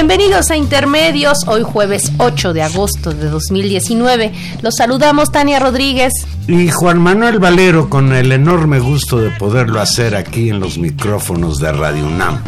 Bienvenidos a Intermedios, hoy jueves 8 de agosto de 2019. Los saludamos Tania Rodríguez. Y Juan Manuel Valero con el enorme gusto de poderlo hacer aquí en los micrófonos de Radio UNAM.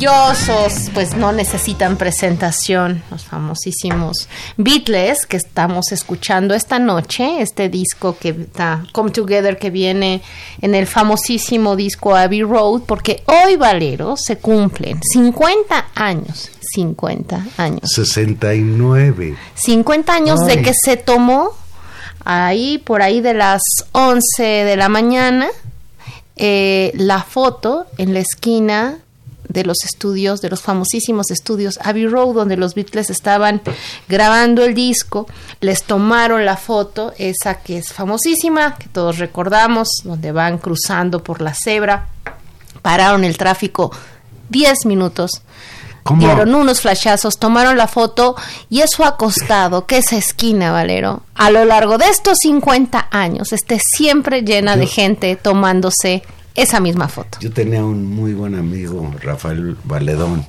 Maravillosos, pues no necesitan presentación, los famosísimos Beatles que estamos escuchando esta noche, este disco que está Come Together que viene en el famosísimo disco Abbey Road, porque hoy Valero se cumplen 50 años, 50 años. 69. 50 años de que se tomó ahí por ahí de las 11 de la mañana eh, la foto en la esquina de los estudios, de los famosísimos estudios Abbey Road, donde los Beatles estaban grabando el disco, les tomaron la foto, esa que es famosísima, que todos recordamos, donde van cruzando por la cebra, pararon el tráfico 10 minutos. Dieron unos flashazos, tomaron la foto y eso ha costado que esa esquina, Valero, a lo largo de estos 50 años esté siempre llena de gente tomándose esa misma foto. Yo tenía un muy buen amigo, Rafael Valedón,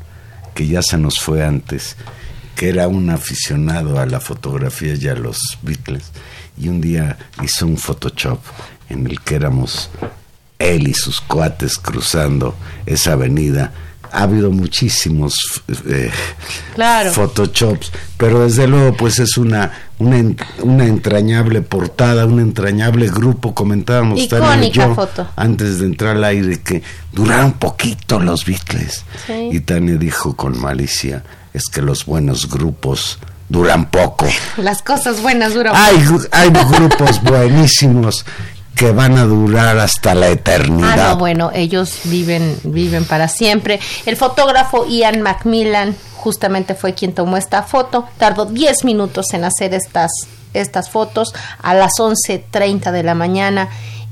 que ya se nos fue antes, que era un aficionado a la fotografía y a los Beatles, y un día hizo un Photoshop en el que éramos él y sus cuates cruzando esa avenida ha habido muchísimos eh, photoshops, pero desde luego pues es una, una, entrañable portada, un entrañable grupo, comentábamos y yo foto. antes de entrar al aire que duraron poquito los Beatles. Y Tania dijo con malicia, es que los buenos grupos duran poco. Las cosas buenas duran hay, poco. Hay grupos buenísimos que van a durar hasta la eternidad. Ah, no, bueno, ellos viven, viven para siempre. El fotógrafo Ian Macmillan justamente fue quien tomó esta foto. Tardó 10 minutos en hacer estas, estas fotos a las 11.30 de la mañana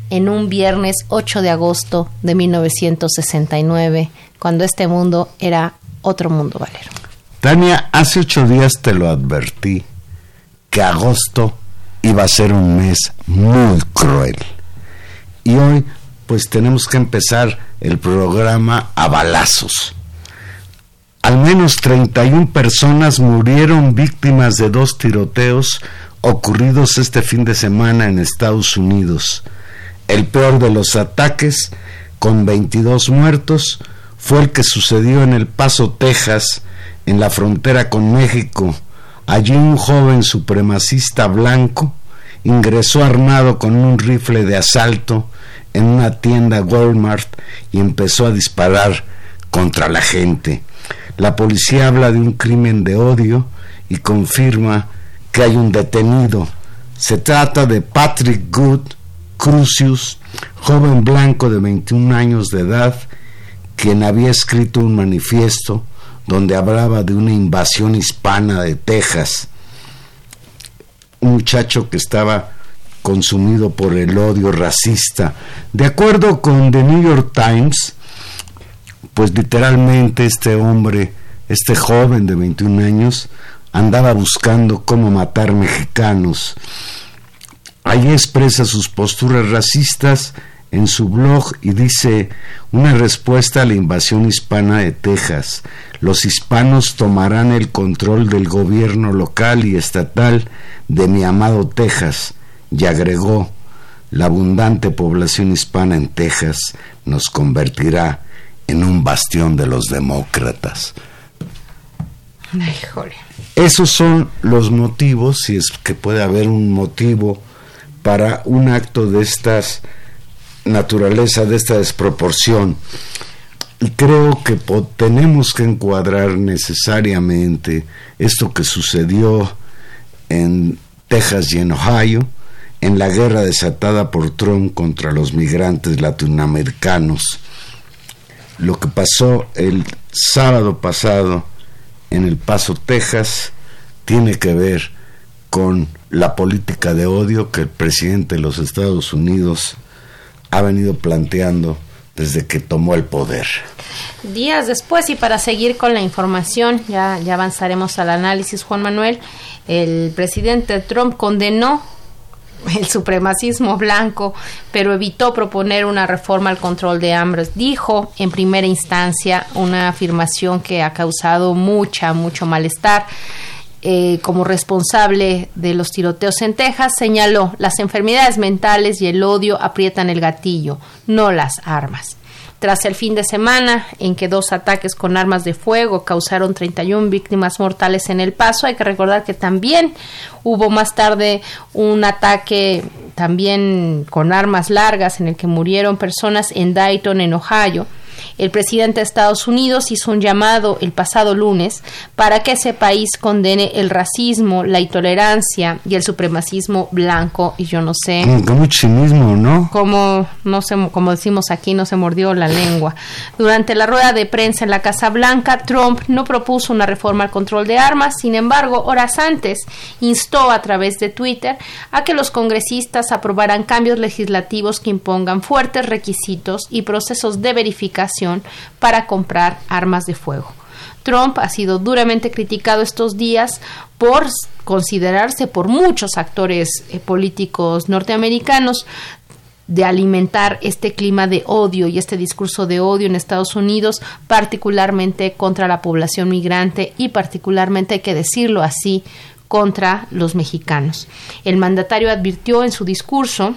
en un viernes 8 de agosto de 1969, cuando este mundo era otro mundo, Valero. Tania, hace ocho días te lo advertí, que agosto iba a ser un mes muy cruel. Y hoy pues tenemos que empezar el programa a balazos. Al menos 31 personas murieron víctimas de dos tiroteos ocurridos este fin de semana en Estados Unidos. El peor de los ataques, con 22 muertos, fue el que sucedió en El Paso, Texas, en la frontera con México. Allí un joven supremacista blanco ingresó armado con un rifle de asalto en una tienda Walmart y empezó a disparar contra la gente. La policía habla de un crimen de odio y confirma que hay un detenido. Se trata de Patrick Good Crucius, joven blanco de 21 años de edad, quien había escrito un manifiesto donde hablaba de una invasión hispana de Texas. Un muchacho que estaba consumido por el odio racista. De acuerdo con The New York Times, pues literalmente este hombre, este joven de 21 años, andaba buscando cómo matar mexicanos. Allí expresa sus posturas racistas en su blog y dice una respuesta a la invasión hispana de Texas. Los hispanos tomarán el control del gobierno local y estatal de mi amado Texas y agregó la abundante población hispana en Texas nos convertirá en un bastión de los demócratas. Esos son los motivos, si es que puede haber un motivo para un acto de estas naturaleza, de esta desproporción. Y creo que tenemos que encuadrar necesariamente esto que sucedió en Texas y en Ohio, en la guerra desatada por Trump contra los migrantes latinoamericanos. Lo que pasó el sábado pasado en El Paso, Texas, tiene que ver con la política de odio que el presidente de los Estados Unidos ha venido planteando desde que tomó el poder. Días después, y para seguir con la información, ya, avanzaremos al análisis, Juan Manuel, el presidente Trump condenó el supremacismo blanco, pero evitó proponer una reforma al control de hambre. Dijo en primera instancia una afirmación que ha causado mucha, mucho malestar. Eh, como responsable de los tiroteos en Texas, señaló las enfermedades mentales y el odio aprietan el gatillo, no las armas. Tras el fin de semana en que dos ataques con armas de fuego causaron 31 víctimas mortales en El Paso, hay que recordar que también hubo más tarde un ataque también con armas largas en el que murieron personas en Dayton, en Ohio el presidente de Estados Unidos hizo un llamado el pasado lunes para que ese país condene el racismo, la intolerancia y el supremacismo blanco. Y yo no sé. Como cinismo, ¿no? Como, no como decimos aquí, no se mordió la lengua. Durante la rueda de prensa en la Casa Blanca, Trump no propuso una reforma al control de armas. Sin embargo, horas antes instó a través de Twitter a que los congresistas aprobaran cambios legislativos que impongan fuertes requisitos y procesos de verificación para comprar armas de fuego. Trump ha sido duramente criticado estos días por considerarse por muchos actores eh, políticos norteamericanos de alimentar este clima de odio y este discurso de odio en Estados Unidos, particularmente contra la población migrante y particularmente, hay que decirlo así, contra los mexicanos. El mandatario advirtió en su discurso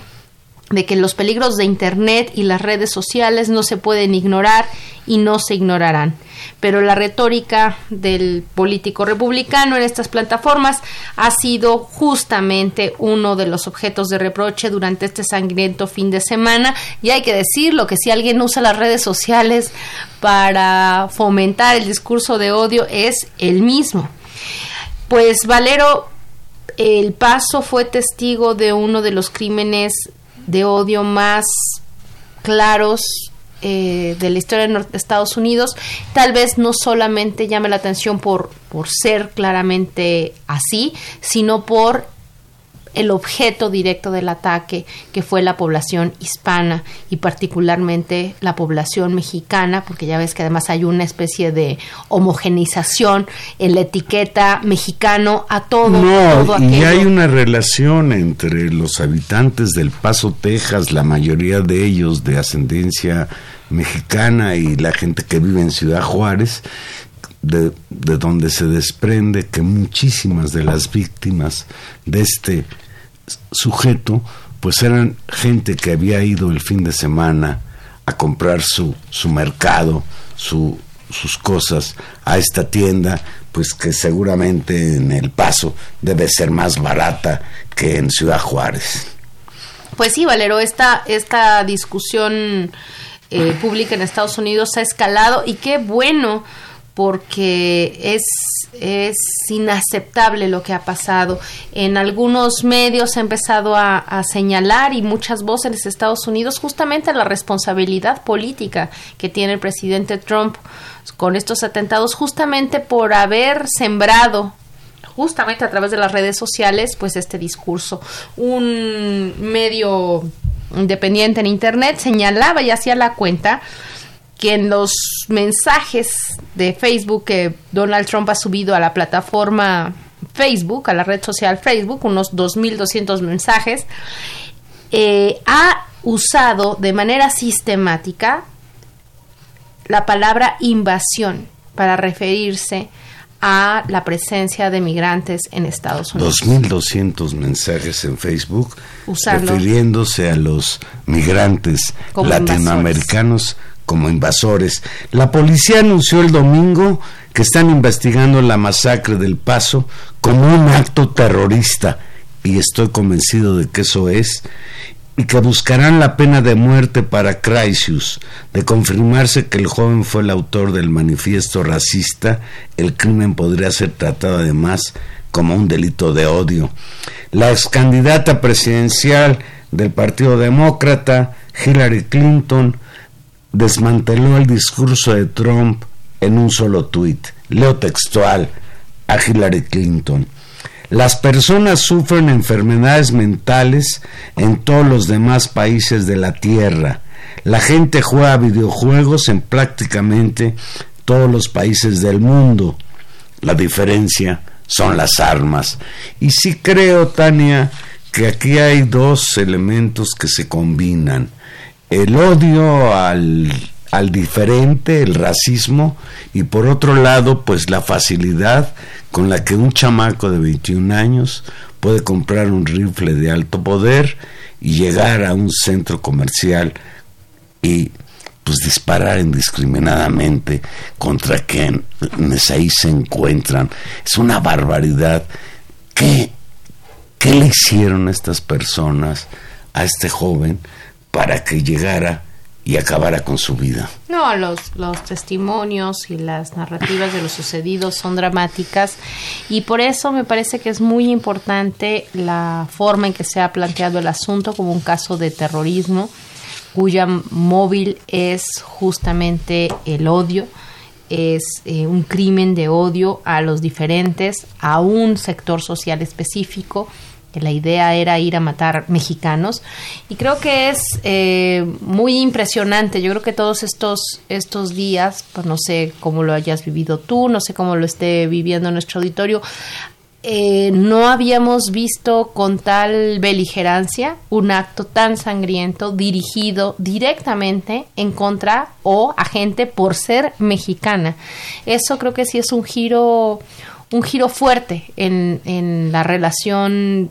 de que los peligros de Internet y las redes sociales no se pueden ignorar y no se ignorarán. Pero la retórica del político republicano en estas plataformas ha sido justamente uno de los objetos de reproche durante este sangriento fin de semana. Y hay que decirlo que si alguien usa las redes sociales para fomentar el discurso de odio es el mismo. Pues Valero el Paso fue testigo de uno de los crímenes de odio más claros eh, de la historia de Estados Unidos, tal vez no solamente llame la atención por, por ser claramente así, sino por el objeto directo del ataque, que fue la población hispana y particularmente la población mexicana, porque ya ves que además hay una especie de homogeneización en la etiqueta mexicano a todo. No, y hay una relación entre los habitantes del Paso, Texas, la mayoría de ellos de ascendencia mexicana y la gente que vive en Ciudad Juárez, de, donde se desprende que muchísimas de las víctimas de este sujeto, pues eran gente que había ido el fin de semana a comprar su, su mercado, su, sus cosas a esta tienda, pues que seguramente en El Paso debe ser más barata que en Ciudad Juárez. Pues sí, Valero, esta, esta discusión eh, pública en Estados Unidos ha escalado y qué bueno porque es, es inaceptable lo que ha pasado. En algunos medios ha empezado a, señalar y muchas voces en Estados Unidos justamente la responsabilidad política que tiene el presidente Trump con estos atentados justamente por haber sembrado justamente a través de las redes sociales pues este discurso. Un medio independiente en internet señalaba y hacía la cuenta que en los mensajes de Facebook que Donald Trump ha subido a la plataforma Facebook, a la red social Facebook, unos 2.200 mensajes, eh, ha usado de manera sistemática la palabra invasión para referirse a la presencia de migrantes en Estados Unidos. 2.200 mensajes en Facebook refiriéndose a los migrantes latinoamericanos como invasores. La policía anunció el domingo que están investigando la masacre del Paso como un acto terrorista y estoy convencido de que eso es y que buscarán la pena de muerte para Craisius. De confirmarse que el joven fue el autor del manifiesto racista, el crimen podría ser tratado además como un delito de odio. La ex candidata presidencial del Partido Demócrata, Hillary Clinton, desmanteló el discurso de Trump en un solo tuit. Leo textual a Hillary Clinton. Las personas sufren enfermedades mentales en todos los demás países de la Tierra. La gente juega videojuegos en prácticamente todos los países del mundo. La diferencia son las armas. Y sí creo, Tania, que aquí hay dos elementos que se combinan el odio al, al diferente, el racismo, y por otro lado, pues la facilidad con la que un chamaco de 21 años puede comprar un rifle de alto poder y llegar a un centro comercial y pues disparar indiscriminadamente contra quienes ahí se encuentran. Es una barbaridad. ¿Qué, qué le hicieron estas personas a este joven? Para que llegara y acabara con su vida. No, los, los testimonios y las narrativas de lo sucedido son dramáticas y por eso me parece que es muy importante la forma en que se ha planteado el asunto como un caso de terrorismo cuya móvil es justamente el odio, es eh, un crimen de odio a los diferentes, a un sector social específico que la idea era ir a matar mexicanos. Y creo que es eh, muy impresionante. Yo creo que todos estos, estos días, pues no sé cómo lo hayas vivido tú, no sé cómo lo esté viviendo nuestro auditorio, eh, no habíamos visto con tal beligerancia un acto tan sangriento dirigido directamente en contra o a gente por ser mexicana. Eso creo que sí es un giro un giro fuerte en, en la relación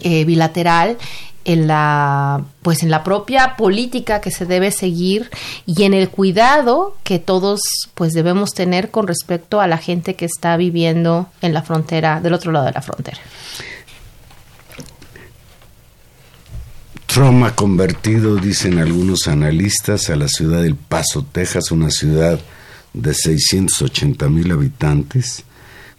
eh, bilateral en la pues en la propia política que se debe seguir y en el cuidado que todos pues debemos tener con respecto a la gente que está viviendo en la frontera del otro lado de la frontera. Trump ha convertido, dicen algunos analistas, a la ciudad del Paso, Texas, una ciudad de 680 mil habitantes,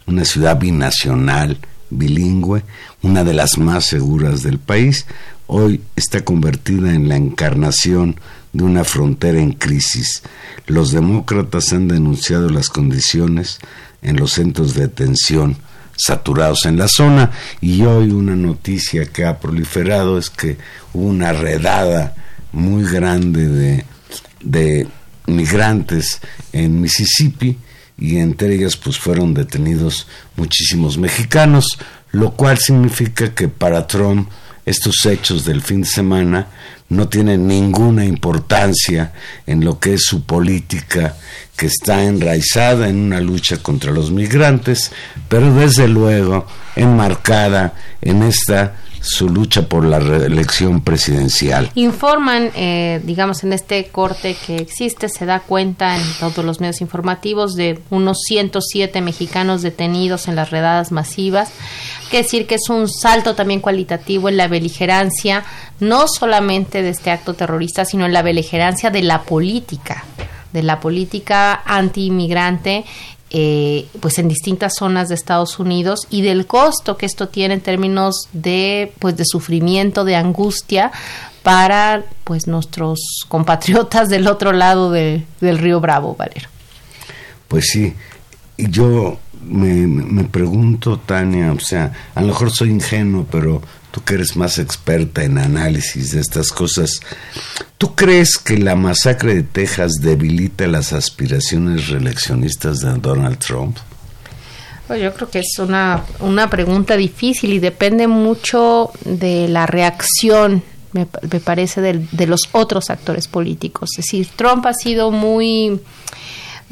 una ciudad binacional, bilingüe, una de las más seguras del país, hoy está convertida en la encarnación de una frontera en crisis. Los demócratas han denunciado las condiciones en los centros de detención saturados en la zona y hoy una noticia que ha proliferado es que hubo una redada muy grande de, de migrantes en Mississippi y entre ellas pues fueron detenidos muchísimos mexicanos, lo cual significa que para Trump estos hechos del fin de semana no tienen ninguna importancia en lo que es su política que está enraizada en una lucha contra los migrantes, pero desde luego enmarcada en esta su lucha por la reelección presidencial. Informan, eh, digamos, en este corte que existe, se da cuenta en todos los medios informativos de unos 107 mexicanos detenidos en las redadas masivas. que decir que es un salto también cualitativo en la beligerancia, no solamente de este acto terrorista, sino en la beligerancia de la política de la política anti-inmigrante eh, pues en distintas zonas de Estados Unidos y del costo que esto tiene en términos de pues de sufrimiento de angustia para pues nuestros compatriotas del otro lado del río Bravo Valero. Pues sí yo me, me pregunto Tania o sea a lo mejor soy ingenuo pero tú que eres más experta en análisis de estas cosas, ¿tú crees que la masacre de Texas debilita las aspiraciones reeleccionistas de Donald Trump? Pues yo creo que es una, una pregunta difícil y depende mucho de la reacción, me, me parece, de, de los otros actores políticos. Es decir, Trump ha sido muy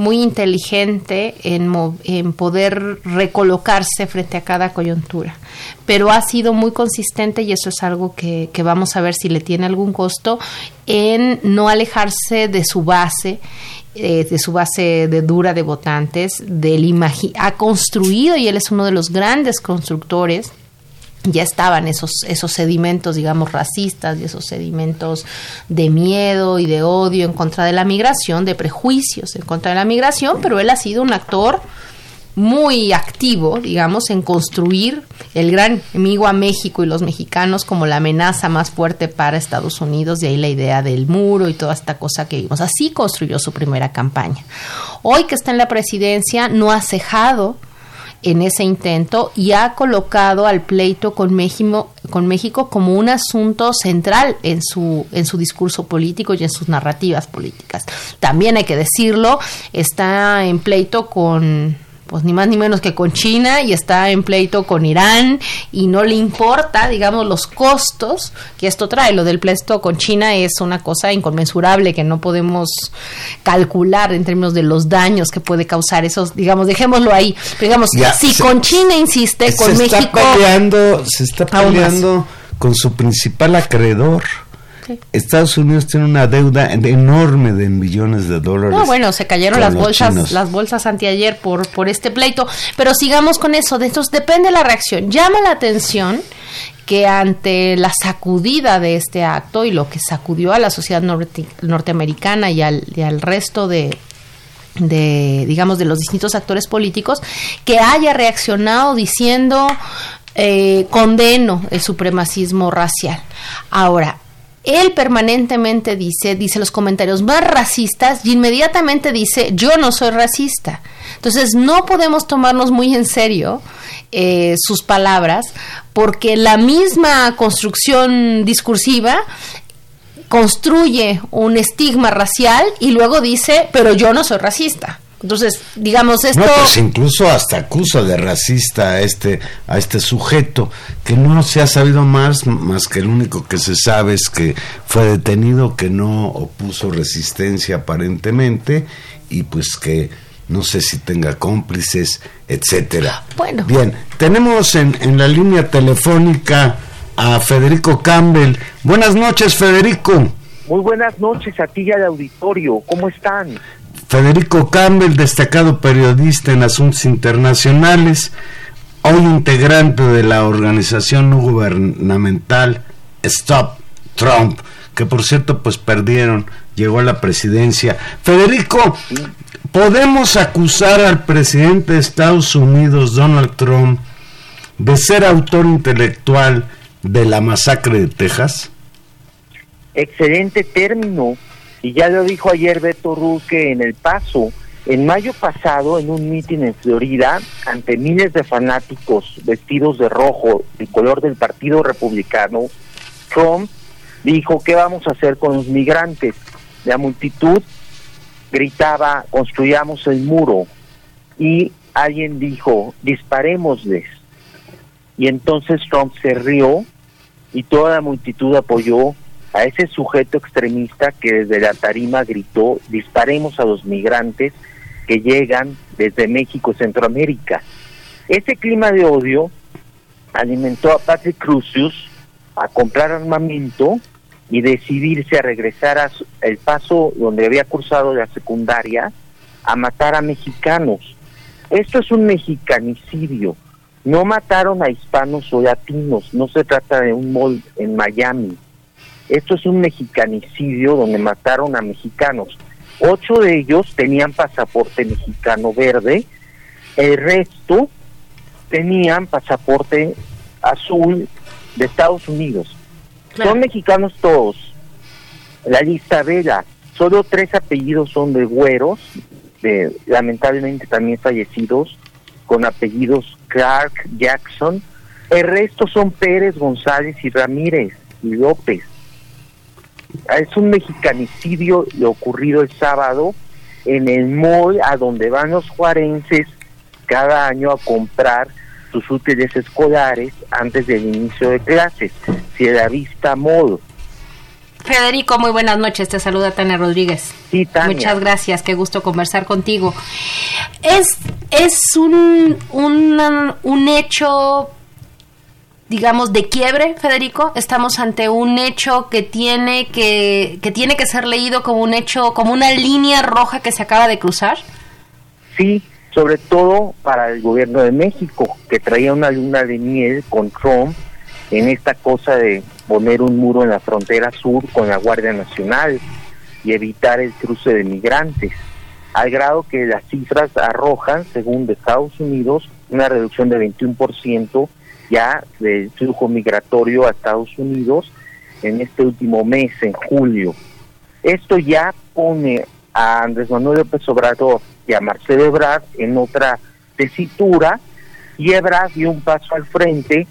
muy inteligente en, en, poder recolocarse frente a cada coyuntura, pero ha sido muy consistente y eso es algo que, que vamos a ver si le tiene algún costo en no alejarse de su base eh, de su base de dura de votantes, del ha construido y él es uno de los grandes constructores ya estaban esos, esos sedimentos, digamos, racistas y esos sedimentos de miedo y de odio en contra de la migración, de prejuicios en contra de la migración, pero él ha sido un actor muy activo, digamos, en construir el gran enemigo a México y los mexicanos como la amenaza más fuerte para Estados Unidos, de ahí la idea del muro y toda esta cosa que vimos. Así construyó su primera campaña. Hoy que está en la presidencia, no ha cejado en ese intento y ha colocado al pleito con México, con México como un asunto central en su, en su discurso político y en sus narrativas políticas. También hay que decirlo, está en pleito con pues ni más ni menos que con China y está en pleito con Irán y no le importa, digamos, los costos que esto trae. Lo del pleito con China es una cosa inconmensurable que no podemos calcular en términos de los daños que puede causar esos, digamos, dejémoslo ahí. digamos, si con China insiste, con México... Está peleando, se está peleando con su principal acreedor. Estados Unidos tiene una deuda enorme de millones de dólares. No, bueno, se cayeron las bolsas, las bolsas anteayer por, por este pleito. Pero sigamos con eso. De estos depende la reacción. Llama la atención que ante la sacudida de este acto y lo que sacudió a la sociedad norteamericana y al, y al resto de, de, digamos, de los distintos actores políticos, que haya reaccionado diciendo eh, condeno el supremacismo racial. Ahora, él permanentemente dice, dice los comentarios más racistas y inmediatamente dice, yo no soy racista. Entonces no podemos tomarnos muy en serio eh, sus palabras porque la misma construcción discursiva construye un estigma racial y luego dice, pero yo no soy racista. Entonces, digamos esto... No, pues incluso hasta acusa de racista a este, a este sujeto, que no se ha sabido más, más que el único que se sabe es que fue detenido, que no opuso resistencia aparentemente, y pues que no sé si tenga cómplices, etcétera. Bueno. Bien, tenemos en, en la línea telefónica a Federico Campbell. Buenas noches, Federico. Muy buenas noches a ti y al auditorio. ¿Cómo están? Federico Campbell, destacado periodista en asuntos internacionales, hoy integrante de la organización no gubernamental Stop Trump, que por cierto pues perdieron, llegó a la presidencia. Federico, ¿podemos acusar al presidente de Estados Unidos, Donald Trump, de ser autor intelectual de la masacre de Texas? Excelente término y ya lo dijo ayer Beto Ruz que en El Paso En mayo pasado, en un mitin en Florida, ante miles de fanáticos vestidos de rojo, el color del Partido Republicano, Trump dijo, ¿qué vamos a hacer con los migrantes? La multitud gritaba, construyamos el muro. Y alguien dijo, disparémosles. Y entonces Trump se rió y toda la multitud apoyó a ese sujeto extremista que desde la tarima gritó, disparemos a los migrantes que llegan desde México Centroamérica. Ese clima de odio alimentó a Patrick Crucius a comprar armamento y decidirse a regresar a el paso donde había cursado la secundaria a matar a mexicanos. Esto es un mexicanicidio. No mataron a hispanos o latinos, no se trata de un mall en Miami. Esto es un mexicanicidio donde mataron a mexicanos. Ocho de ellos tenían pasaporte mexicano verde, el resto tenían pasaporte azul de Estados Unidos. Son mexicanos todos. La lista vela, solo tres apellidos son de güeros, de, lamentablemente también fallecidos, con apellidos Clark, Jackson. El resto son Pérez, González y Ramírez y López. Es un mexicanicidio ocurrido el sábado en el mall a donde van los juarenses cada año a comprar sus útiles escolares antes del inicio de clases, si la vista modo. Federico, muy buenas noches. Te saluda Tania Rodríguez. Sí, Tania. Muchas gracias, qué gusto conversar contigo. Es, es un, un, un hecho digamos, de quiebre, Federico? Estamos ante un hecho que tiene que, que tiene que ser leído como un hecho, como una línea roja que se acaba de cruzar. Sí, sobre todo para el gobierno de México, que traía una luna de miel con Trump en esta cosa de poner un muro en la frontera sur con la Guardia Nacional y evitar el cruce de migrantes, al grado que las cifras arrojan, según Estados Unidos, una reducción de 21% ya del flujo migratorio a Estados Unidos en este último mes, en julio. Esto ya pone a Andrés Manuel López Obrador y a Marcelo Ebrard en otra tesitura y Ebrard dio un paso al frente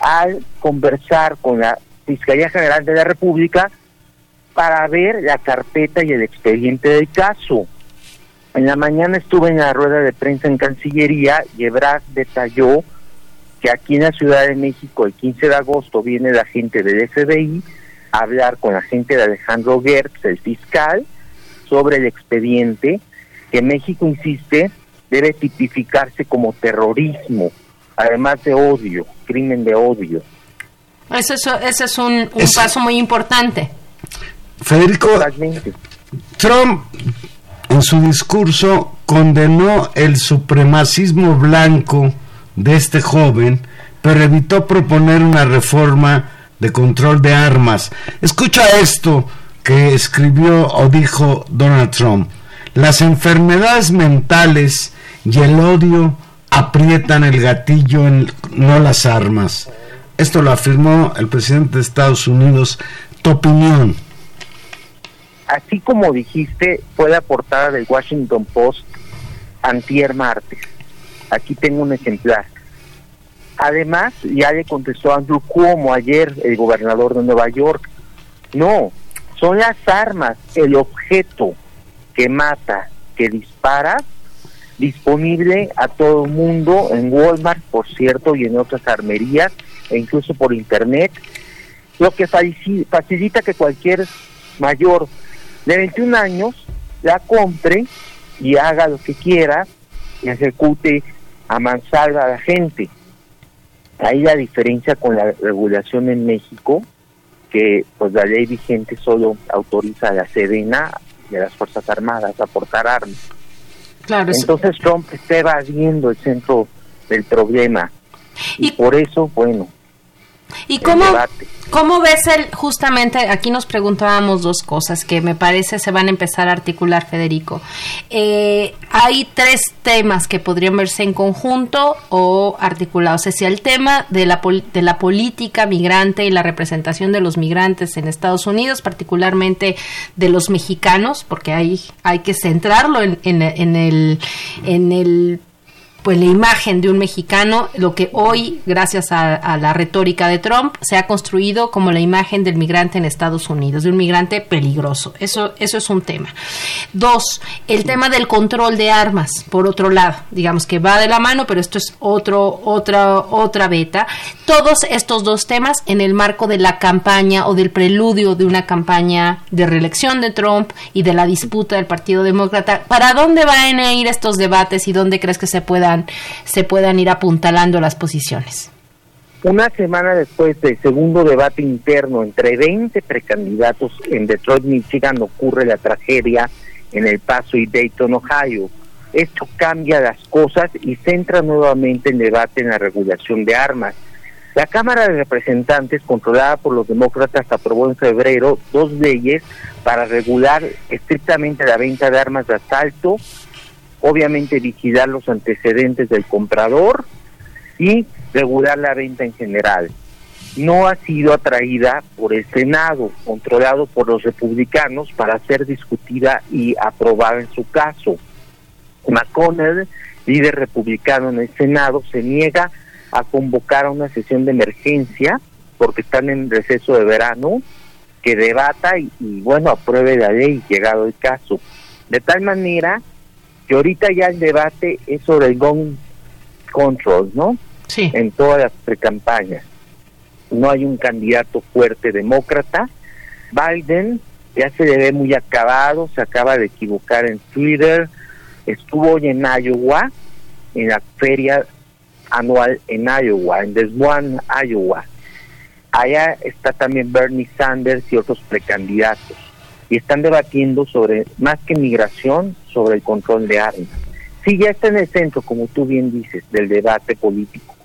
al conversar con la Fiscalía General de la República para ver la carpeta y el expediente del caso. En la mañana estuve en la rueda de prensa en Cancillería y Ebrard detalló que aquí en la Ciudad de México el 15 de agosto viene la gente del FBI a hablar con la gente de Alejandro Gertz, el fiscal, sobre el expediente que México insiste debe tipificarse como terrorismo, además de odio, crimen de odio. Ese es, ese es un, paso muy importante. Federico, Trump en su discurso condenó el supremacismo blanco de este joven, pero evitó proponer una reforma de control de armas. Escucha esto que escribió o dijo Donald Trump. Las enfermedades mentales y el odio aprietan el gatillo, no las armas. Esto lo afirmó el presidente de Estados Unidos. ¿Tu opinión? Así como dijiste, fue la portada del Washington Post antier martes. Aquí tengo un ejemplar. Además, ya le contestó Andrew Cuomo ayer, el gobernador de Nueva York. No, son las armas, el objeto que mata, que dispara, disponible a todo el mundo en Walmart, por cierto, y en otras armerías, e incluso por internet, lo que facilita que cualquier mayor de 21 años la compre y haga lo que quiera ejecute a mansalva a la gente. Ahí la diferencia con la regulación en México, que pues la ley vigente solo autoriza a la Sedena y a las Fuerzas Armadas a portar armas. Claro, Entonces Trump está evadiendo el centro del problema. Y, por eso, bueno. ¿Y cómo, cómo ves el, justamente, aquí nos preguntábamos dos cosas que me parece se van a empezar a articular, Federico. Eh, hay tres temas que podrían verse en conjunto o articulados. Es decir, el tema de la, de la política migrante y la representación de los migrantes en Estados Unidos, particularmente de los mexicanos, porque hay, hay que centrarlo en, en, en el, en el pues la imagen de un mexicano, lo que hoy, gracias a, la retórica de Trump, se ha construido como la imagen del migrante en Estados Unidos, de un migrante peligroso. Eso, eso es un tema. Dos, el tema del control de armas, por otro lado, digamos que va de la mano, pero esto es otro, otra, otra beta. Todos estos dos temas en el marco de la campaña o del preludio de una campaña de reelección de Trump y de la disputa del Partido Demócrata. ¿Para dónde van a ir estos debates y dónde crees que se se puedan ir apuntalando las posiciones. Una semana después del segundo debate interno entre 20 precandidatos en Detroit, Michigan, ocurre la tragedia en El Paso y Dayton, Ohio. Esto cambia las cosas y centra nuevamente el debate en la regulación de armas. La Cámara de Representantes, controlada por los demócratas, aprobó en febrero dos leyes para regular estrictamente la venta de armas de asalto obviamente vigilar los antecedentes del comprador y regular la venta en general. No ha sido atraída por el Senado, controlado por los republicanos, para ser discutida y aprobada en su caso. McConnell, líder republicano en el Senado, se niega a convocar a una sesión de emergencia porque están en receso de verano, que debata y, y bueno, apruebe la ley llegado el caso. De tal manera que ahorita ya el debate es sobre el gun control, ¿no? Sí. En todas las precampañas. No hay un candidato fuerte demócrata. Biden ya se le ve muy acabado, se acaba de equivocar en Twitter. Estuvo hoy en Iowa, en la feria anual en Iowa, en Des Moines, Iowa. Allá está también Bernie Sanders y otros precandidatos y están debatiendo sobre, más que migración, sobre el control de armas. Sí, ya está en el centro, como tú bien dices, del debate político.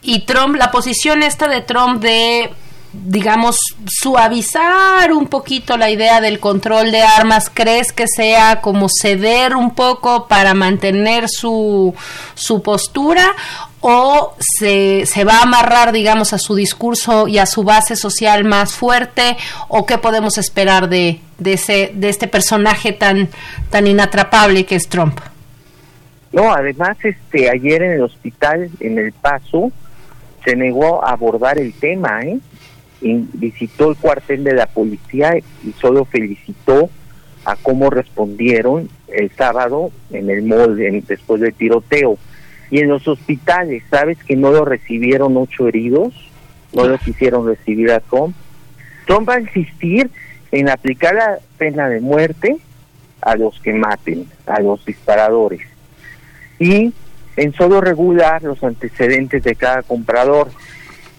Y Trump, la posición esta de Trump de digamos, suavizar un poquito la idea del control de armas? ¿Crees que sea como ceder un poco para mantener su, su postura? ¿O se, se va a amarrar, digamos, a su discurso y a su base social más fuerte? ¿O qué podemos esperar de, de, ese, de este personaje tan, tan inatrapable que es Trump? No, además, este, ayer en el hospital, en El Paso, se negó a abordar el tema, ¿eh? visitó el cuartel de la policía y solo felicitó a cómo respondieron el sábado en el molde después del tiroteo. Y en los hospitales, ¿sabes que no lo recibieron ocho heridos? No lo quisieron recibir a Trump. Trump va a insistir en aplicar la pena de muerte a los que maten, a los disparadores. Y en solo regular los antecedentes de cada comprador.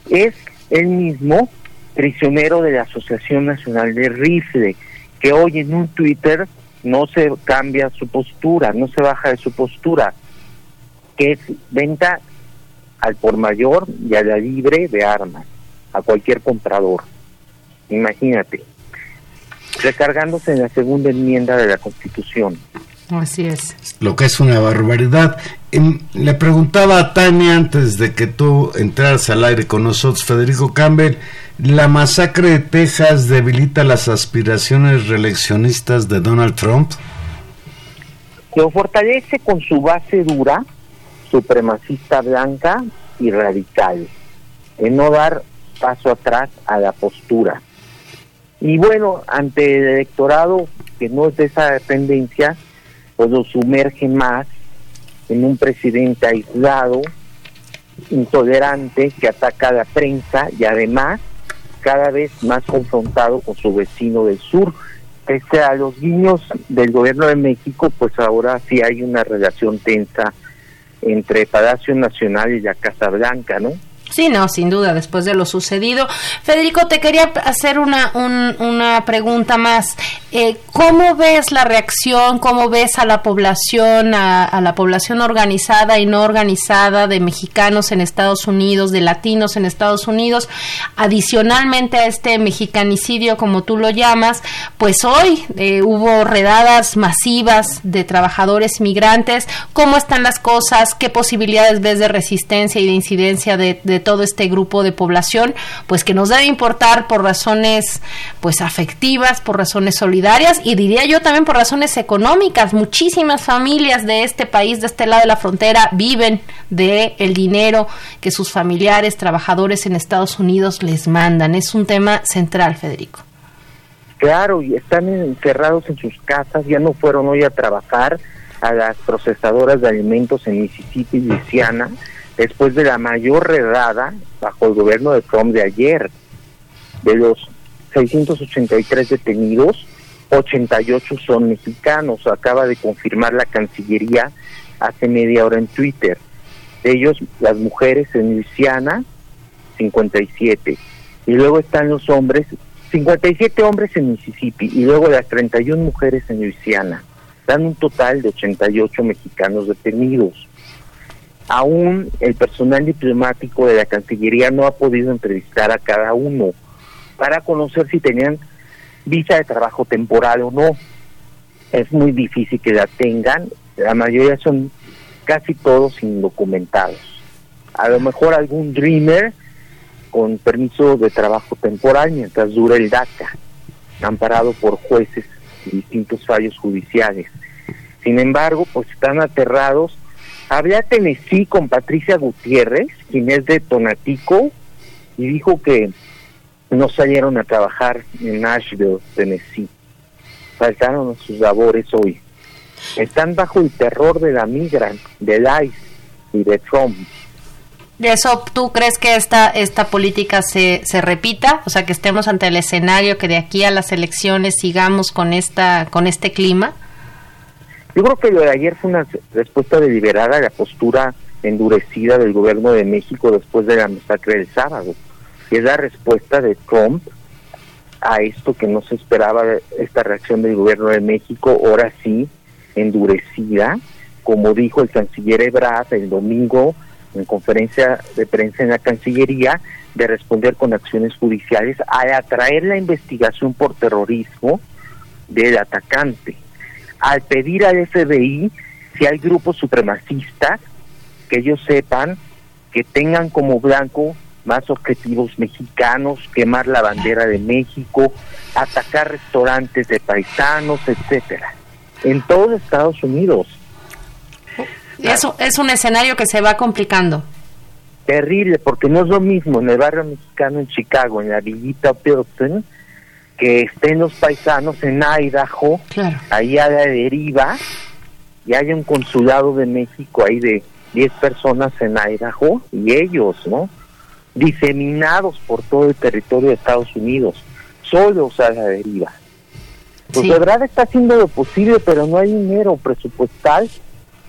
Es él mismo prisionero de la Asociación Nacional de Rifle, que hoy en un Twitter no se cambia su postura, no se baja de su postura, que es venta al por mayor y a la libre de armas, a cualquier comprador. Imagínate, recargándose en la segunda enmienda de la Constitución. Así es. Lo que es una barbaridad. Em, le preguntaba a Tania antes de que tú entraras al aire con nosotros, Federico Campbell, ¿la masacre de Texas debilita las aspiraciones reeleccionistas de Donald Trump? Lo fortalece con su base dura, supremacista blanca y radical, en no dar paso atrás a la postura. Y bueno, ante el electorado que no es de esa tendencia, pues lo sumerge más en un presidente aislado, intolerante, que ataca a la prensa y además cada vez más confrontado con su vecino del sur. Pese a los guiños del gobierno de México, pues ahora sí hay una relación tensa entre Palacio Nacional y la Casa Blanca, ¿no? Sí, no, sin duda, después de lo sucedido. Federico, te quería hacer una, una pregunta más. Eh, ¿Cómo ves la reacción, cómo ves a la población, a, la población organizada y no organizada de mexicanos en Estados Unidos, de latinos en Estados Unidos? Adicionalmente a este mexicanicidio, como tú lo llamas, pues hoy eh, hubo redadas masivas de trabajadores migrantes. ¿Cómo están las cosas? ¿Qué posibilidades ves de resistencia y de incidencia de todo este grupo de población, pues que nos debe importar por razones pues afectivas, por razones solidarias y diría yo también por razones económicas. Muchísimas familias de este país, de este lado de la frontera, viven de el dinero que sus familiares, trabajadores en Estados Unidos les mandan. Es un tema central, Federico. Claro, y están encerrados en sus casas, ya no fueron hoy a trabajar a las procesadoras de alimentos en Mississippi y Luisiana después de la mayor redada bajo el gobierno de Trump de ayer. De los 683 detenidos, 88 son mexicanos, acaba de confirmar la Cancillería hace media hora en Twitter. De ellos, las mujeres en Luisiana, 57. Y luego están los hombres, 57 hombres en Mississippi, y luego las 31 mujeres en Luisiana. Dan un total de 88 mexicanos detenidos. Aún el personal diplomático de la Cancillería no ha podido entrevistar a cada uno para conocer si tenían visa de trabajo temporal o no. Es muy difícil que la tengan, la mayoría son casi todos indocumentados. A lo mejor algún dreamer con permiso de trabajo temporal mientras dura el DACA, amparado por jueces y distintos fallos judiciales. Sin embargo, pues están aterrados Hablé a Tennessee con Patricia Gutiérrez, quien es de Tonatico, y dijo que no salieron a trabajar en Nashville, Tennessee. Faltaron sus labores hoy. Están bajo el terror de la migra, del ICE y de Trump. ¿Eso tú crees que esta, esta política se, se repita? O sea, que estemos ante el escenario que de aquí a las elecciones sigamos con, esta, con este clima? Yo creo que lo de ayer fue una respuesta deliberada a la postura endurecida del gobierno de México después de la masacre del sábado. Es la respuesta de Trump a esto que no se esperaba, esta reacción del gobierno de México, ahora sí, endurecida, como dijo el canciller Ebrard el domingo en conferencia de prensa en la Cancillería, de responder con acciones judiciales al atraer la investigación por terrorismo del atacante al pedir al FBI si hay grupos supremacistas que ellos sepan que tengan como blanco más objetivos mexicanos, quemar la bandera de México, atacar restaurantes de paisanos, etcétera, en todo Estados Unidos. Eso es un escenario que se va complicando. Terrible, porque no es lo mismo en el barrio mexicano en Chicago, en la villita Pilsen, que estén los paisanos en Idaho, ahí a la deriva, y hay un consulado de México ahí de 10 personas en Idaho, y ellos, ¿no? Diseminados por todo el territorio de Estados Unidos, solos a la deriva. Pues de verdad está haciendo lo posible, pero no hay dinero presupuestal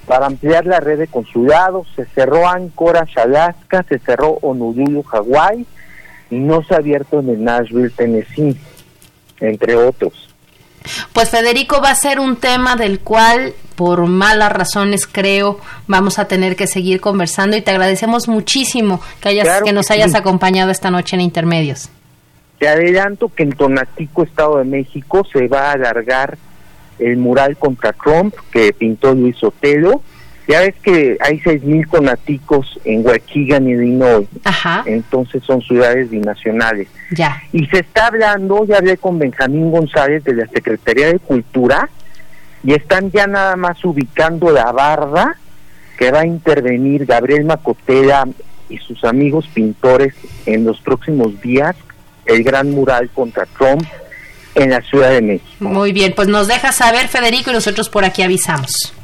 para ampliar la red de consulados. Se cerró Anchorage, Alaska, se cerró Honolulu, Hawái, y no se ha abierto en el Nashville, Tennessee entre otros. Pues Federico va a ser un tema del cual por malas razones creo vamos a tener que seguir conversando y te agradecemos muchísimo que hayas que nos hayas acompañado esta noche en Intermedios. Te adelanto que en Tonatico, Estado de México, se va a alargar el mural contra Trump que pintó Luis Otelo ya ves que hay 6.000 conaticos en Waukegan, Illinois. Ajá. Entonces son ciudades binacionales. Ya. Y se está hablando, ya hablé con Benjamín González de la Secretaría de Cultura, y están ya nada más ubicando la barda que va a intervenir Gabriel Macotela y sus amigos pintores en los próximos días, el gran mural contra Trump en la Ciudad de México. Muy bien, pues nos deja saber Federico y nosotros por aquí avisamos.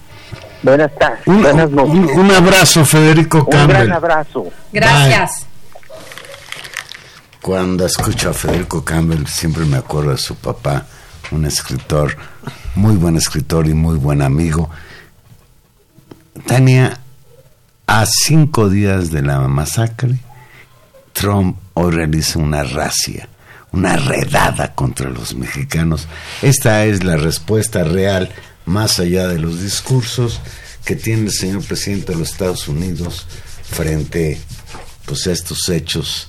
Buenas tardes. Un, Buenas noches. Un, abrazo, Federico Campbell. Un gran abrazo. Gracias. Cuando escucho a Federico Campbell, siempre me acuerdo de su papá, un escritor, muy buen escritor y muy buen amigo. Tania, a cinco días de la masacre, Trump hoy realiza una racia, una redada contra los mexicanos. Esta es la respuesta real, más allá de los discursos que tiene el señor presidente de los Estados Unidos frente pues, a estos hechos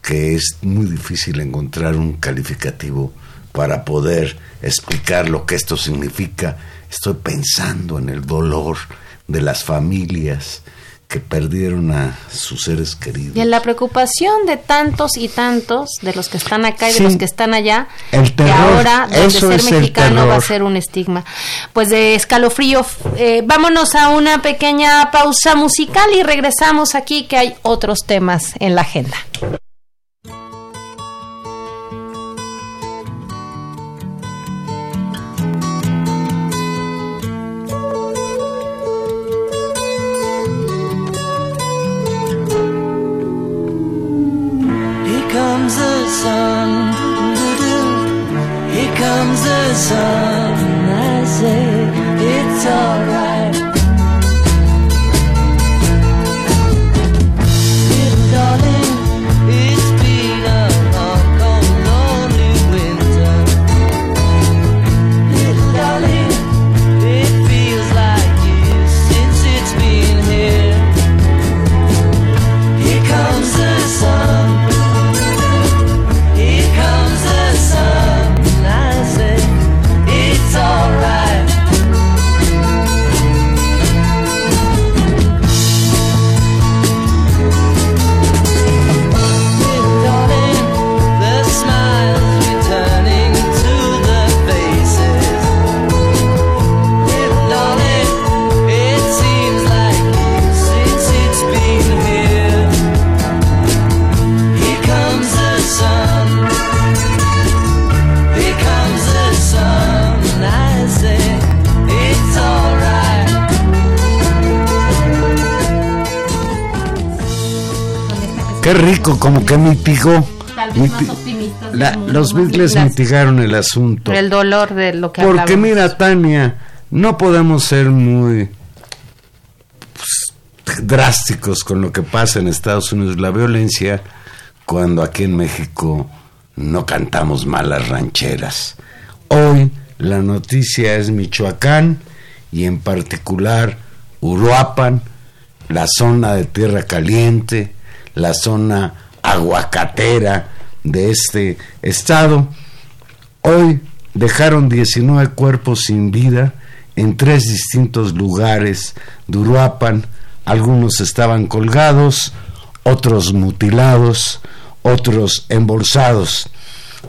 que es muy difícil encontrar un calificativo para poder explicar lo que esto significa. Estoy pensando en el dolor de las familias que perdieron a sus seres queridos. Y en la preocupación de tantos y tantos, de los que están acá y de los que están allá, el que ahora de ser mexicano va a ser un estigma. Pues de escalofrío, eh, vámonos a una pequeña pausa musical y regresamos aquí que hay otros temas en la agenda. I say It's alright. Qué rico, como que mitigó. los Beatles mitigaron el asunto. El dolor de lo que Porque mira, Tania, no podemos ser muy pues, drásticos con lo que pasa en Estados Unidos. La violencia, cuando aquí en México no cantamos malas rancheras. Hoy la noticia es Michoacán y en particular Uruapan, la zona de tierra caliente, la zona aguacatera de este estado. Hoy dejaron 19 cuerpos sin vida en tres distintos lugares de Uruapan. Algunos estaban colgados, otros mutilados, otros embolsados.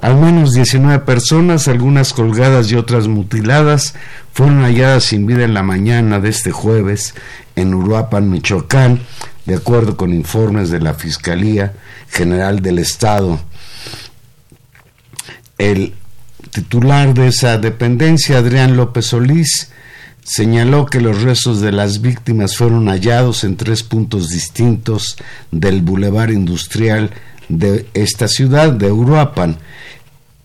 Al menos 19 personas, algunas colgadas y otras mutiladas, fueron halladas sin vida en la mañana de este jueves en Uruapan, Michoacán, de acuerdo con informes de la Fiscalía General del Estado. El titular de esa dependencia, Adrián López Solís, señaló que los restos de las víctimas fueron hallados en tres puntos distintos del bulevar industrial de esta ciudad, de Uruapan.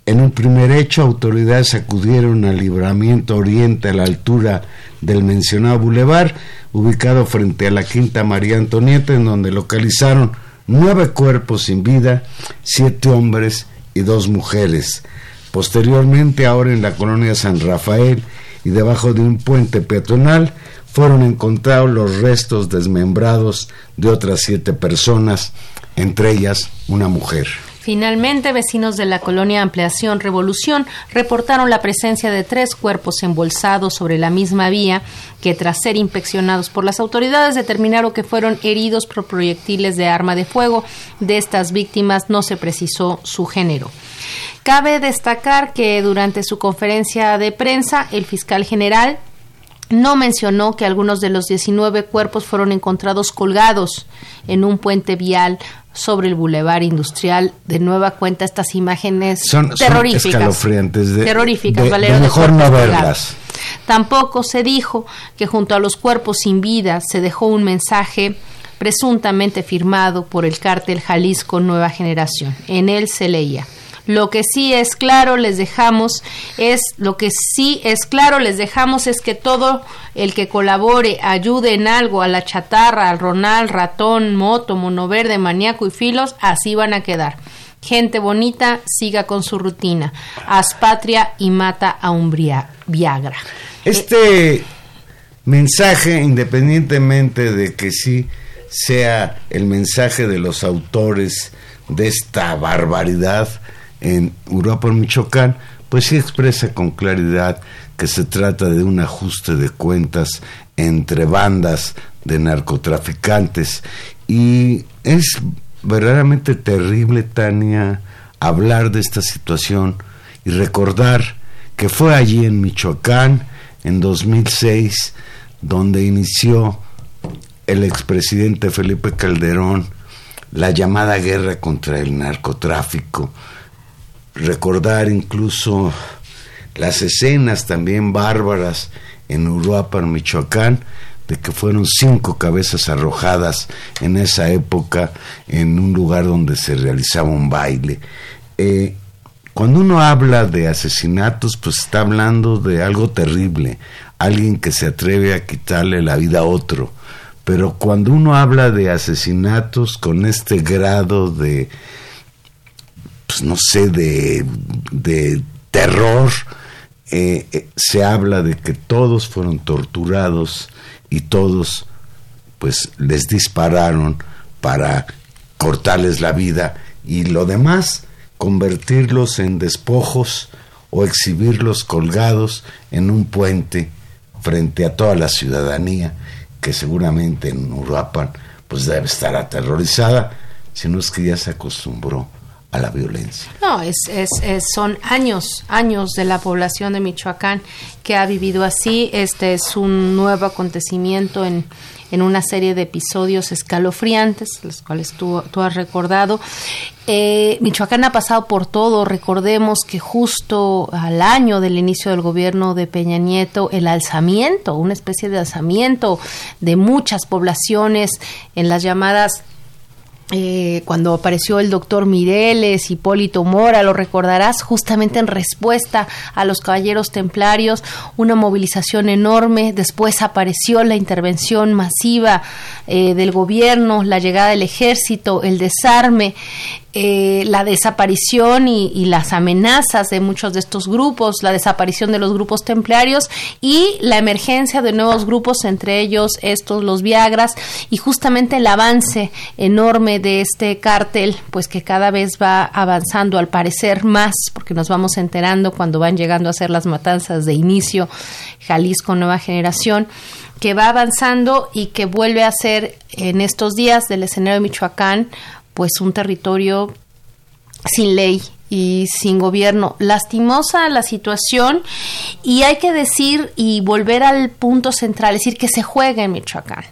En un primer hecho, autoridades acudieron al libramiento oriente a la altura del mencionado bulevar ubicado frente a la Quinta María Antonieta, en donde localizaron nueve cuerpos sin vida, siete hombres y dos mujeres. Posteriormente, ahora en la colonia San Rafael y debajo de un puente peatonal, fueron encontrados los restos desmembrados de otras siete personas, entre ellas una mujer. Finalmente, vecinos de la colonia Ampliación Revolución reportaron la presencia de tres cuerpos embolsados sobre la misma vía que tras ser inspeccionados por las autoridades determinaron que fueron heridos por proyectiles de arma de fuego. De estas víctimas no se precisó su género. Cabe destacar que durante su conferencia de prensa, el fiscal general no mencionó que algunos de los 19 cuerpos fueron encontrados colgados en un puente vial sobre el bulevar industrial. De nueva cuenta, estas imágenes son, terroríficas. escalofriantes. De, terroríficas, mejor no verlas. Tampoco se dijo que junto a los cuerpos sin vida se dejó un mensaje presuntamente firmado por el cártel Jalisco Nueva Generación. En él se leía Lo que sí es claro, les dejamos, es lo que sí es claro, les dejamos es que todo el que colabore, ayude en algo a la chatarra, al ronal, ratón, moto, mono verde, maníaco y filos, así van a quedar. Gente bonita, siga con su rutina. Haz patria y mata a un Viagra. Este mensaje, independientemente de que sí sea el mensaje de los autores de esta barbaridad en Europa, Michoacán, pues sí expresa con claridad que se trata de un ajuste de cuentas entre bandas de narcotraficantes y es verdaderamente terrible, Tania, hablar de esta situación y recordar que fue allí en Michoacán, en 2006, donde inició el expresidente Felipe Calderón la llamada guerra contra el narcotráfico. Recordar incluso las escenas también bárbaras en Uruapan, Michoacán, de que fueron cinco cabezas arrojadas en esa época en un lugar donde se realizaba un baile. Eh, cuando uno habla de asesinatos, pues está hablando de algo terrible, alguien que se atreve a quitarle la vida a otro. Pero cuando uno habla de asesinatos con este grado de, pues no sé, de, de terror, eh, eh, se habla de que todos fueron torturados y todos pues les dispararon para cortarles la vida y lo demás convertirlos en despojos o exhibirlos colgados en un puente frente a toda la ciudadanía que seguramente en Uruapan pues debe estar aterrorizada, si no es que ya se acostumbró a la violencia. No, es, es, es- son años, años de la población de Michoacán que ha vivido así. Este es un nuevo acontecimiento en, en una serie de episodios escalofriantes, los cuales tú, tú has recordado. Eh, Michoacán ha pasado por todo. Recordemos que justo al año del inicio del gobierno de Peña Nieto, el alzamiento, una especie de alzamiento de muchas poblaciones en las llamadas eh, cuando apareció el doctor Mireles, Hipólito Mora, lo recordarás, justamente en respuesta a los caballeros templarios, una movilización enorme, después apareció la intervención masiva eh, del gobierno, la llegada del ejército, el desarme, eh, la desaparición y, y las amenazas de muchos de estos grupos, la desaparición de los grupos templarios y la emergencia de nuevos grupos, entre ellos estos, los Viagras, y justamente el avance enorme de este cártel, pues que cada vez va avanzando, al parecer más, porque nos vamos enterando cuando van llegando a hacer las matanzas de inicio, Jalisco Nueva Generación que va avanzando y que vuelve a ser en estos días del escenario de Michoacán pues un territorio sin ley y sin gobierno. Lastimosa la situación y hay que decir y volver al punto central, es decir, que se juega en Michoacán.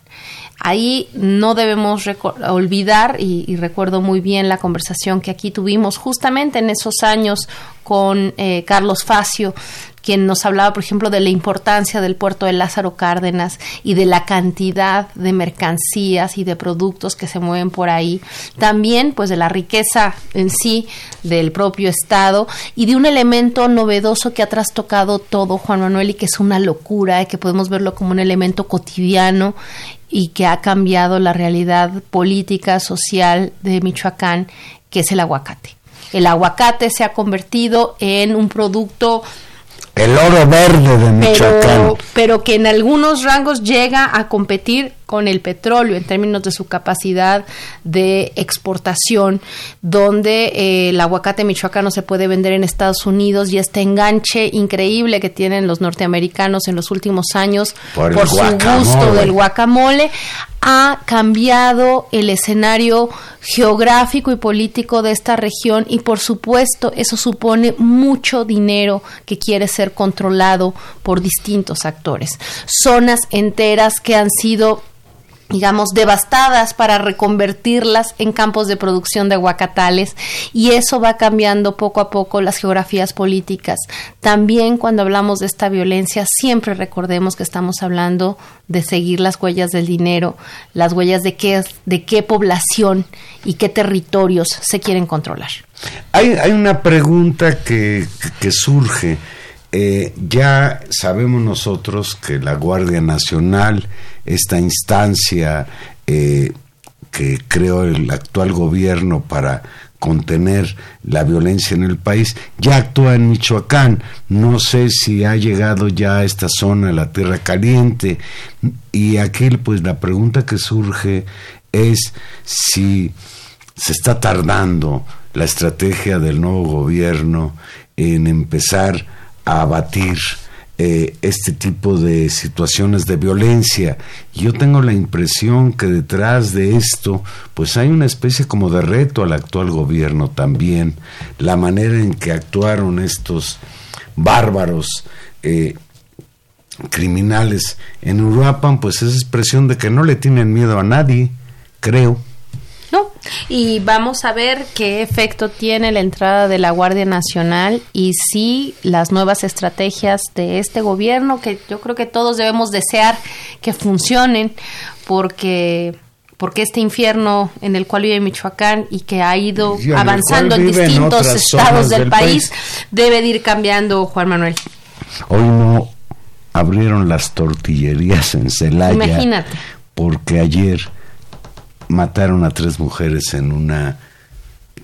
Ahí no debemos olvidar, y, y recuerdo muy bien la conversación que aquí tuvimos justamente en esos años con eh, Carlos Facio, quien nos hablaba, por ejemplo, de la importancia del puerto de Lázaro Cárdenas y de la cantidad de mercancías y de productos que se mueven por ahí. También, pues, de la riqueza en sí del propio Estado y de un elemento novedoso que ha trastocado todo, Juan Manuel, y que es una locura, y que podemos verlo como un elemento cotidiano y que ha cambiado la realidad política, social de Michoacán, que es el aguacate. El aguacate se ha convertido en un producto El oro verde de Michoacán. pero, pero que en algunos rangos llega a competir con el petróleo en términos de su capacidad de exportación, donde eh, el aguacate michoacano se puede vender en Estados Unidos y este enganche increíble que tienen los norteamericanos en los últimos años Por su guacamole. gusto del guacamole ha cambiado el escenario geográfico y político de esta región y por supuesto eso supone mucho dinero que quiere ser controlado por distintos actores. Zonas enteras que han sido digamos, devastadas para reconvertirlas en campos de producción de aguacatales y eso va cambiando poco a poco las geografías políticas. También cuando hablamos de esta violencia, siempre recordemos que estamos hablando de seguir las huellas del dinero, las huellas de qué, de qué población y qué territorios se quieren controlar. Hay, una pregunta que, que surge. Eh, ya sabemos nosotros que la Guardia Nacional, esta instancia eh, que creó el actual gobierno para contener la violencia en el país, ya actúa en Michoacán. No sé si ha llegado ya a esta zona, la Tierra Caliente. Y aquí pues la pregunta que surge es si se está tardando la estrategia del nuevo gobierno en empezar a abatir eh, este tipo de situaciones de violencia. Yo tengo la impresión que detrás de esto, pues hay una especie como de reto al actual gobierno también, la manera en que actuaron estos bárbaros eh, criminales en Uruapan, pues es expresión de que no le tienen miedo a nadie, creo. Y vamos a ver qué efecto tiene la entrada de la Guardia Nacional y si las nuevas estrategias de este gobierno, que yo creo que todos debemos desear que funcionen, porque porque este infierno en el cual vive Michoacán y que ha ido en avanzando en distintos estados del, del país, país. debe de ir cambiando, Juan Manuel. Hoy no abrieron las tortillerías en Celaya. Imagínate. Porque ayer mataron a tres mujeres en una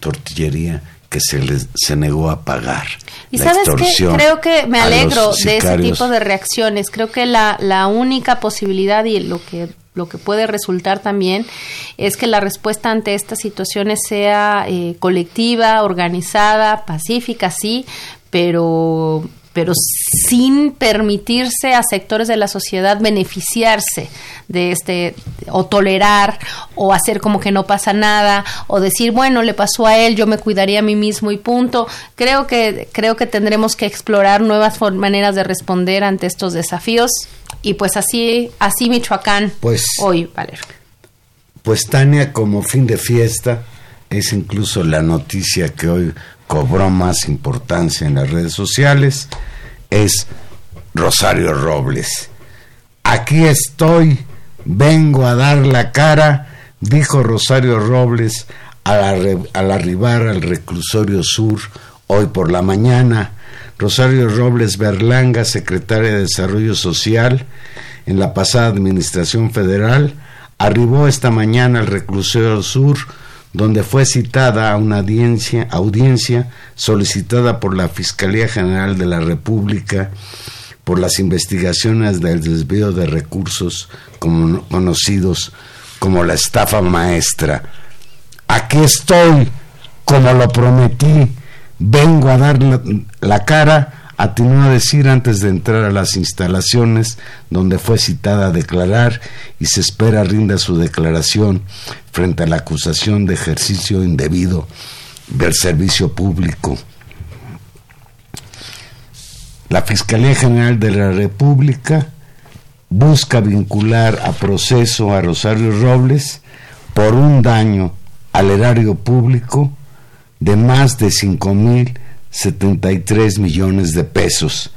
tortillería que se les se negó a pagar. Y La sabes extorsión creo que me alegro de ese tipo de reacciones. Creo que la, la única posibilidad y lo que lo que puede resultar también es que la respuesta ante estas situaciones sea eh, colectiva, organizada, pacífica, sí, pero pero sin permitirse a sectores de la sociedad beneficiarse de este o tolerar o hacer como que no pasa nada o decir bueno le pasó a él yo me cuidaría a mí mismo y punto creo que creo que tendremos que explorar nuevas maneras de responder ante estos desafíos. Y pues así así Michoacán Pues- hoy Valero Pues Tania, como fin de fiesta, es incluso la noticia que hoy cobró más importancia en las redes sociales, es Rosario Robles. Aquí estoy, vengo a dar la cara, dijo Rosario Robles al, al arribar al reclusorio sur hoy por la mañana. Rosario Robles Berlanga, secretaria de Desarrollo Social en la pasada Administración Federal, arribó esta mañana al reclusorio sur donde fue citada a una audiencia, audiencia solicitada por la Fiscalía General de la República por las investigaciones del desvío de recursos conocidos como la estafa maestra. Aquí estoy, como lo prometí, vengo a dar la cara, atinó a decir antes de entrar a las instalaciones donde fue citada a declarar y se espera rinda su declaración frente a la acusación de ejercicio indebido del servicio público. La Fiscalía General de la República busca vincular a proceso a Rosario Robles por un daño al erario público de más de 5.073 millones de pesos.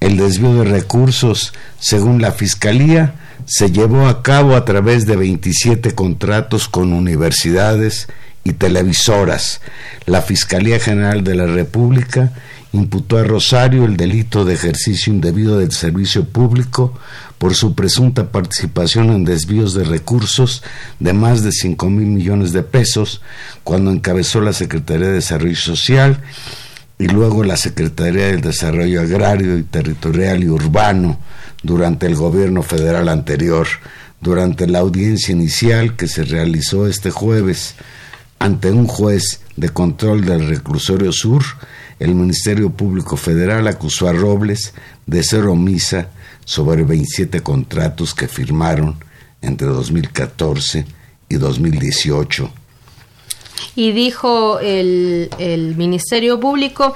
El desvío de recursos, según la Fiscalía, se llevó a cabo a través de 27 contratos con universidades y televisoras. La Fiscalía General de la República imputó a Rosario el delito de ejercicio indebido del servicio público por su presunta participación en desvíos de recursos de más de 5 mil millones de pesos cuando encabezó la Secretaría de Desarrollo Social y luego la Secretaría del Desarrollo Agrario y Territorial y Urbano durante el gobierno federal anterior. Durante la audiencia inicial que se realizó este jueves ante un juez de control del reclusorio sur, el Ministerio Público Federal acusó a Robles de ser omisa sobre 27 contratos que firmaron entre 2014 y 2018. Y dijo el, Ministerio Público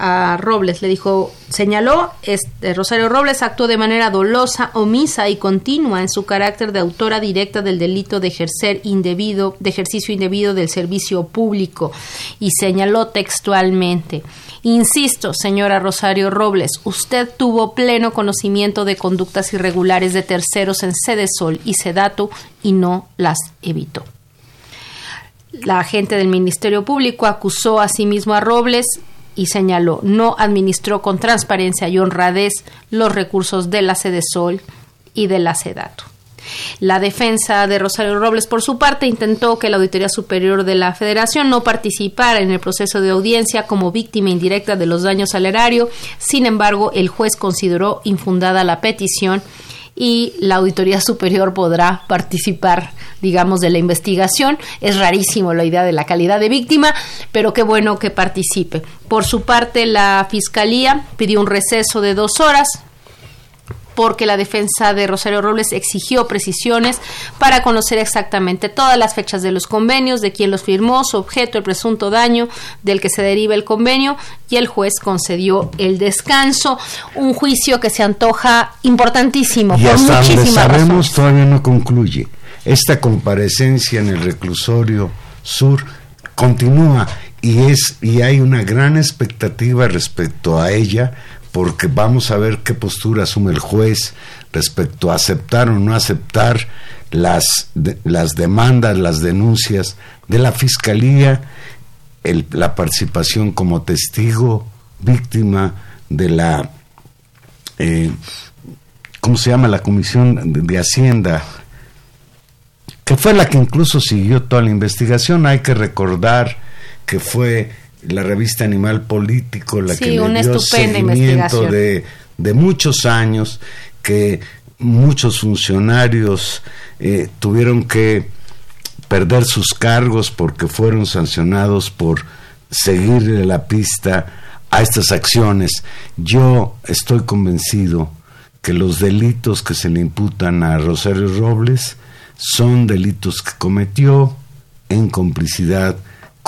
a Robles, le dijo, señaló, este, Rosario Robles actuó de manera dolosa, omisa y continua en su carácter de autora directa del delito de ejercer indebido, de ejercicio indebido del servicio público y señaló textualmente, Insisto, señora Rosario Robles, usted tuvo pleno conocimiento de conductas irregulares de terceros en Sol y Sedatu y no las evitó. La agente del Ministerio Público acusó asimismo a Robles y señaló no administró con transparencia y honradez los recursos de la Sol y de la Sedatu. La defensa de Rosario Robles, por su parte, intentó que la Auditoría Superior de la Federación no participara en el proceso de audiencia como víctima indirecta de los daños al erario. Sin embargo, el juez consideró infundada la petición y la Auditoría Superior podrá participar, digamos, de la investigación. Es rarísimo la idea de la calidad de víctima, pero qué bueno que participe. Por su parte, la Fiscalía pidió un receso de dos horas porque la defensa de Rosario Robles exigió precisiones para conocer exactamente todas las fechas de los convenios, de quién los firmó, su objeto, el presunto daño del que se deriva el convenio y el juez concedió el descanso, un juicio que se antoja importantísimo y hasta donde sabemos todavía no concluye. Esta comparecencia en el reclusorio sur continúa y es y hay una gran expectativa respecto a ella porque vamos a ver qué postura asume el juez respecto a aceptar o no aceptar las, las demandas, las denuncias de la Fiscalía, la participación como testigo, víctima de la, eh, ¿cómo se llama? La Comisión de Hacienda, que fue la que incluso siguió toda la investigación. Hay que recordar que fue la revista Animal Político, la que le dio seguimiento de, de, muchos años, que muchos funcionarios eh, tuvieron que perder sus cargos porque fueron sancionados por seguirle la pista a estas acciones. Yo estoy convencido que los delitos que se le imputan a Rosario Robles son delitos que cometió en complicidad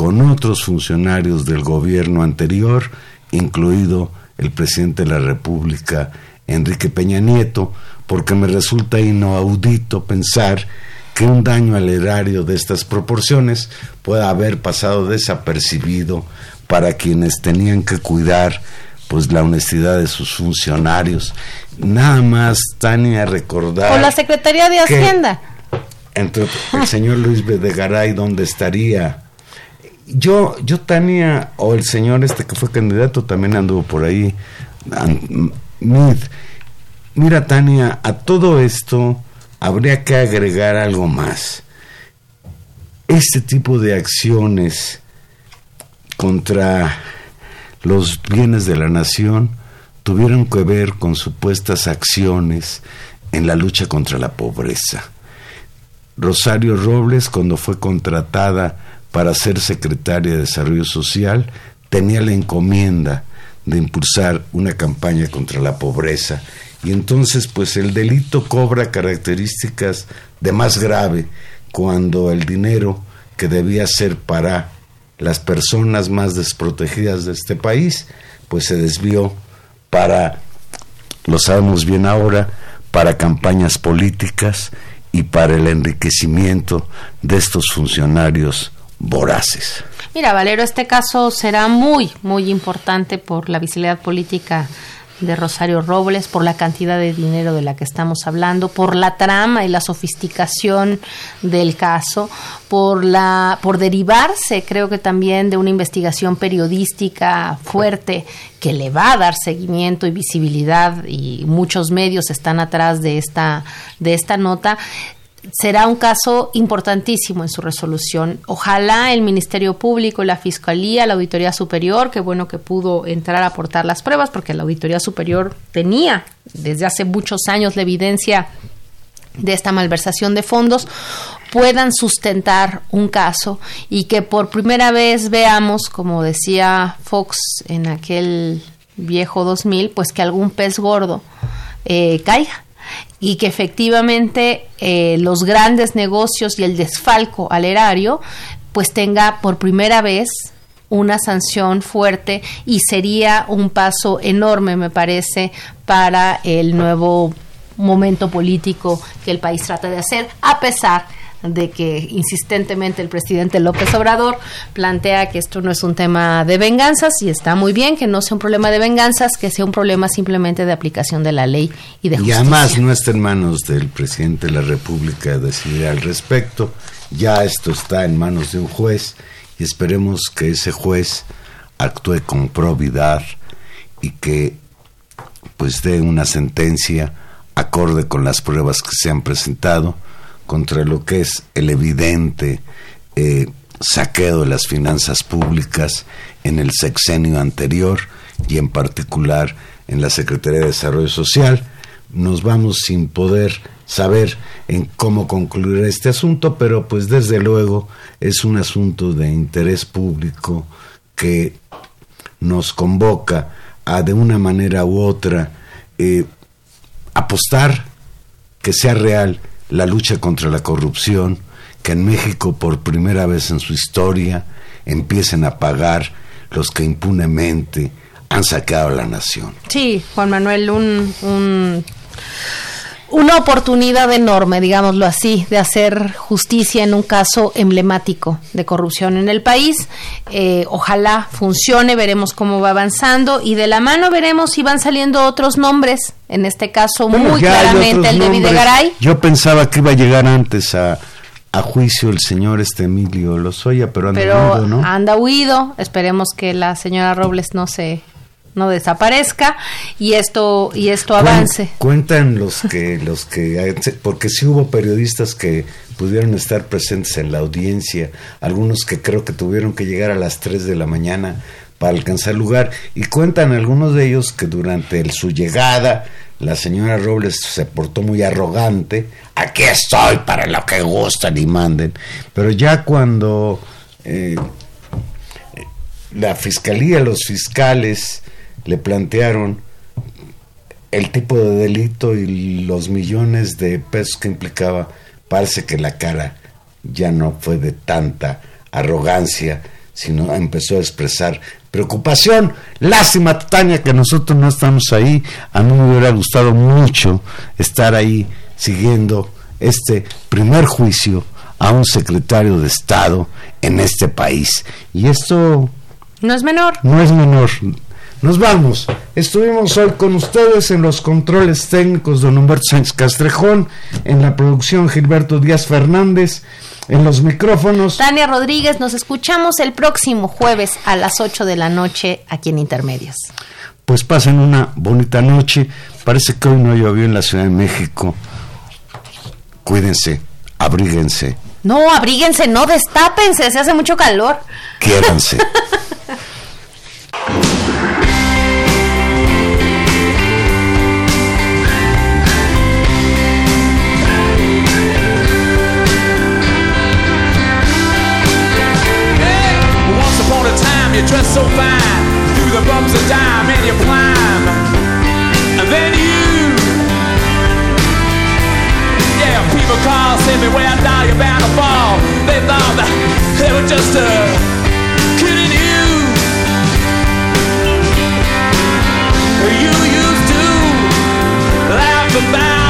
con otros funcionarios del gobierno anterior, incluido el presidente de la República, Enrique Peña Nieto, porque me resulta inaudito pensar que un daño al erario de estas proporciones pueda haber pasado desapercibido para quienes tenían que cuidar pues la honestidad de sus funcionarios. Nada más, Tania, recordar... O la Secretaría de Hacienda. Entre el señor Luis Bedegaray, ¿dónde estaría? Yo, yo Tania, o el señor este que fue candidato también anduvo por ahí, Mira, Tania, a todo esto habría que agregar algo más. Este tipo de acciones contra los bienes de la nación tuvieron que ver con supuestas acciones en la lucha contra la pobreza. Rosario Robles, cuando fue contratada para ser secretaria de Desarrollo Social, tenía la encomienda de impulsar una campaña contra la pobreza. Y entonces, pues el delito cobra características de más grave cuando el dinero que debía ser para las personas más desprotegidas de este país, pues se desvió para, lo sabemos bien ahora, para campañas políticas y para el enriquecimiento de estos funcionarios voraces. Mira, Valero, este caso será muy, muy importante por la visibilidad política de Rosario Robles, por la cantidad de dinero de la que estamos hablando, por la trama y la sofisticación del caso, por la por derivarse, creo que también de una investigación periodística fuerte que le va a dar seguimiento y visibilidad y muchos medios están atrás de esta de esta nota será un caso importantísimo en su resolución. Ojalá el Ministerio Público, la Fiscalía, la Auditoría Superior, que bueno que pudo entrar a aportar las pruebas, porque la Auditoría Superior tenía desde hace muchos años la evidencia de esta malversación de fondos, puedan sustentar un caso y que por primera vez veamos, como decía Fox en aquel viejo 2000, pues que algún pez gordo eh, caiga y que efectivamente eh, los grandes negocios y el desfalco al erario pues tenga por primera vez una sanción fuerte y sería un paso enorme, me parece, para el nuevo momento político que el país trata de hacer, a pesar de que insistentemente el presidente López Obrador plantea que esto no es un tema de venganzas y está muy bien que no sea un problema de venganzas, que sea un problema simplemente de aplicación de la ley y de Y justicia. además no está en manos del presidente de la República decidir al respecto. Ya esto está en manos de un juez y esperemos que ese juez actúe con probidad y que pues dé una sentencia acorde con las pruebas que se han presentado contra lo que es el evidente eh, saqueo de las finanzas públicas en el sexenio anterior y en particular en la Secretaría de Desarrollo Social. Nos vamos sin poder saber en cómo concluir este asunto, pero pues desde luego es un asunto de interés público que nos convoca a de una manera u otra eh, apostar que sea real la lucha contra la corrupción, que en México por primera vez en su historia empiecen a pagar los que impunemente han saqueado a la nación. Sí, Juan Manuel, un- una oportunidad enorme, digámoslo así, de hacer justicia en un caso emblemático de corrupción en el país. Eh, ojalá funcione, veremos cómo va avanzando y de la mano veremos si van saliendo otros nombres, en este caso Bueno, muy claramente el de nombres. Videgaray. Yo pensaba que iba a llegar antes a, a juicio el señor este Emilio Lozoya, pero anda pero huido, ¿no? anda huido. Esperemos que la señora Robles no se no desaparezca y esto y esto avance. Cuentan los que, los que, porque sí hubo periodistas que pudieron estar presentes en la audiencia, algunos que creo que tuvieron que llegar a las 3 de la mañana para alcanzar lugar, y cuentan algunos de ellos que durante el- su llegada la señora Robles se portó muy arrogante, aquí estoy para lo que gustan y manden, pero ya cuando eh, la fiscalía, los fiscales le plantearon el tipo de delito y los millones de pesos que implicaba, parece que la cara ya no fue de tanta arrogancia, sino empezó a expresar preocupación. Lástima, Tania, que nosotros no estamos ahí. A mí me hubiera gustado mucho estar ahí siguiendo este primer juicio a un secretario de Estado en este país. Y esto No es menor. no es menor. Nos vamos. Estuvimos hoy con ustedes en los controles técnicos don Humberto Sánchez Castrejón, en la producción Gilberto Díaz Fernández, en los micrófonos. Tania Rodríguez, nos escuchamos el próximo jueves a las 8 de la noche aquí en Intermedios. Pues pasen una bonita noche. Parece que hoy no llovió en la Ciudad de México. Cuídense, abríguense, No, abríguense, no destápense, se hace mucho calor. quiéranse. you dress so fine. Through the bumps of time, and you climb. And then you. Yeah, people call, say me where down, you're bound to fall. They thought that they were just uh, kidding you. You used to laugh about